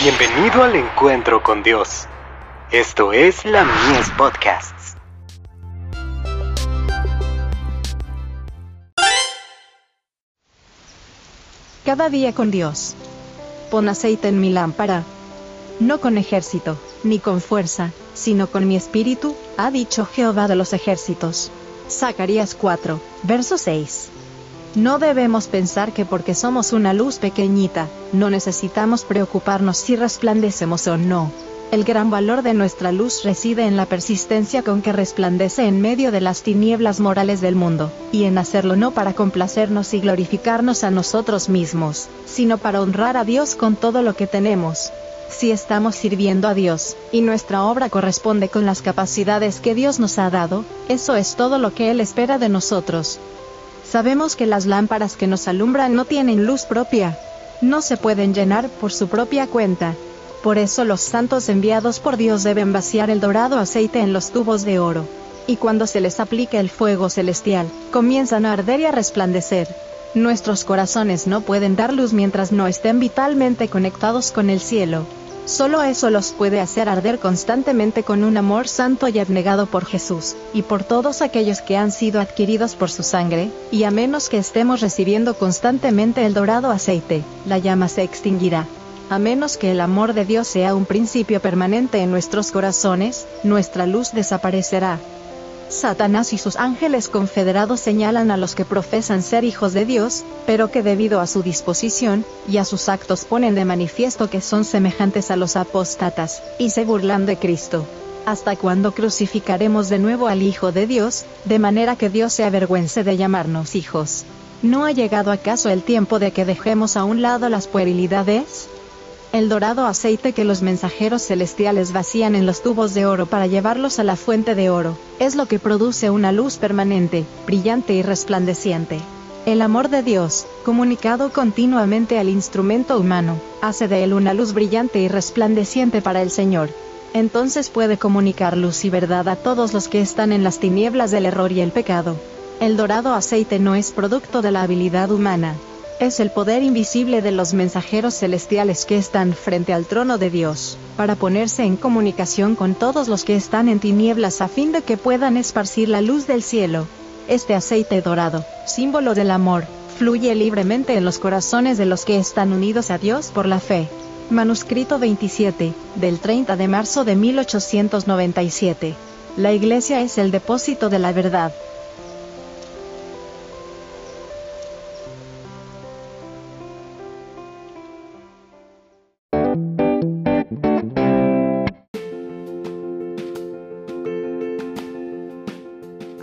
Bienvenido al encuentro con Dios. Esto es la Mies Podcasts. Cada día con Dios. Pon aceite en mi lámpara. No con ejército, ni con fuerza, sino con mi espíritu, ha dicho Jehová de los ejércitos. Zacarías 4, verso 6. No debemos pensar que porque somos una luz pequeñita, no necesitamos preocuparnos si resplandecemos o no. El gran valor de nuestra luz reside en la persistencia con que resplandece en medio de las tinieblas morales del mundo, y en hacerlo no para complacernos y glorificarnos a nosotros mismos, sino para honrar a Dios con todo lo que tenemos. Si estamos sirviendo a Dios, y nuestra obra corresponde con las capacidades que Dios nos ha dado, eso es todo lo que Él espera de nosotros. Sabemos que las lámparas que nos alumbran no tienen luz propia. No se pueden llenar por su propia cuenta. Por eso los santos enviados por Dios deben vaciar el dorado aceite en los tubos de oro. Y cuando se les aplique el fuego celestial, comienzan a arder y a resplandecer. Nuestros corazones no pueden dar luz mientras no estén vitalmente conectados con el cielo. Solo eso los puede hacer arder constantemente con un amor santo y abnegado por Jesús, y por todos aquellos que han sido adquiridos por su sangre, y a menos que estemos recibiendo constantemente el dorado aceite, la llama se extinguirá. A menos que el amor de Dios sea un principio permanente en nuestros corazones, nuestra luz desaparecerá. Satanás y sus ángeles confederados señalan a los que profesan ser hijos de Dios, pero que debido a su disposición, y a sus actos ponen de manifiesto que son semejantes a los apóstatas, y se burlan de Cristo. ¿Hasta cuándo crucificaremos de nuevo al Hijo de Dios, de manera que Dios se avergüence de llamarnos hijos? ¿No ha llegado acaso el tiempo de que dejemos a un lado las puerilidades? El dorado aceite que los mensajeros celestiales vacían en los tubos de oro para llevarlos a la fuente de oro, es lo que produce una luz permanente, brillante y resplandeciente. El amor de Dios, comunicado continuamente al instrumento humano, hace de él una luz brillante y resplandeciente para el Señor. Entonces puede comunicar luz y verdad a todos los que están en las tinieblas del error y el pecado. El dorado aceite no es producto de la habilidad humana, es el poder invisible de los mensajeros celestiales que están frente al trono de Dios, para ponerse en comunicación con todos los que están en tinieblas a fin de que puedan esparcir la luz del cielo. Este aceite dorado, símbolo del amor, fluye libremente en los corazones de los que están unidos a Dios por la fe. Manuscrito 27, del 30 de marzo de 1897. La iglesia es el depósito de la verdad,